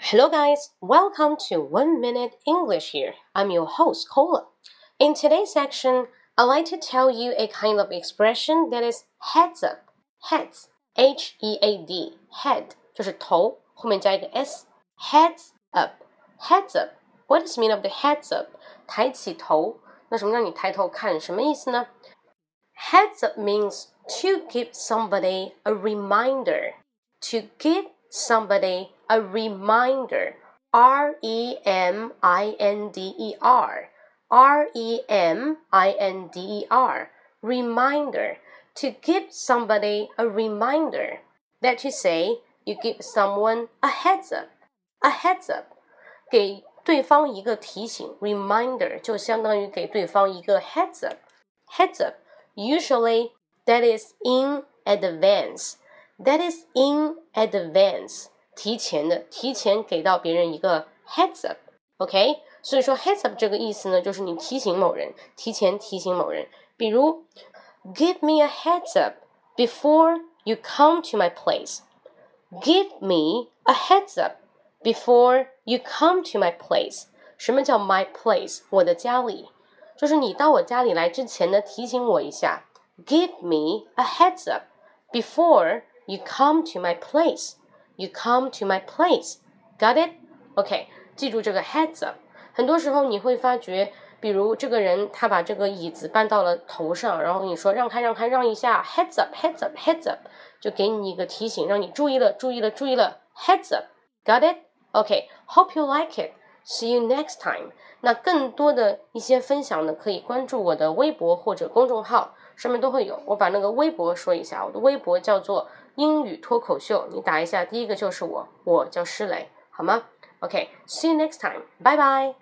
Hello, guys. Welcome to One Minute English here. I'm your host, Cola. In today's section, I'd like to tell you a kind of expression that is heads up. Heads, H E A D, head 就是头，后面加一个 s. Heads up, heads up. What is mean of the heads up? 抬起头。那什么让你抬头看？什么意思呢？Heads up means to give somebody a reminder. To give somebody a reminder. R E M I N D E R. R E M I N D E R. Reminder. To give somebody a reminder. That you say, you give someone a heads up. A heads up. 给对方一个提醒，reminder 就相当于给对方一个 heads up。heads up usually that is in advance. That is in advance，提前的，提前给到别人一个 heads up。OK，所以说 heads up 这个意思呢，就是你提醒某人，提前提醒某人。比如，Give me a heads up before you come to my place. Give me a heads up before you come to my place. 什么叫 my place？我的家里，就是你到我家里来之前呢，提醒我一下。Give me a heads up before You come to my place. You come to my place. Got it? OK，记住这个 heads up。很多时候你会发觉，比如这个人他把这个椅子搬到了头上，然后你说让开让开让一下，heads up heads up heads up，就给你一个提醒，让你注意了注意了注意了，heads up。Got it? OK. Hope you like it. See you next time. 那更多的一些分享呢，可以关注我的微博或者公众号，上面都会有。我把那个微博说一下，我的微博叫做英语脱口秀，你打一下，第一个就是我，我叫施雷，好吗？OK. See you next time. 拜拜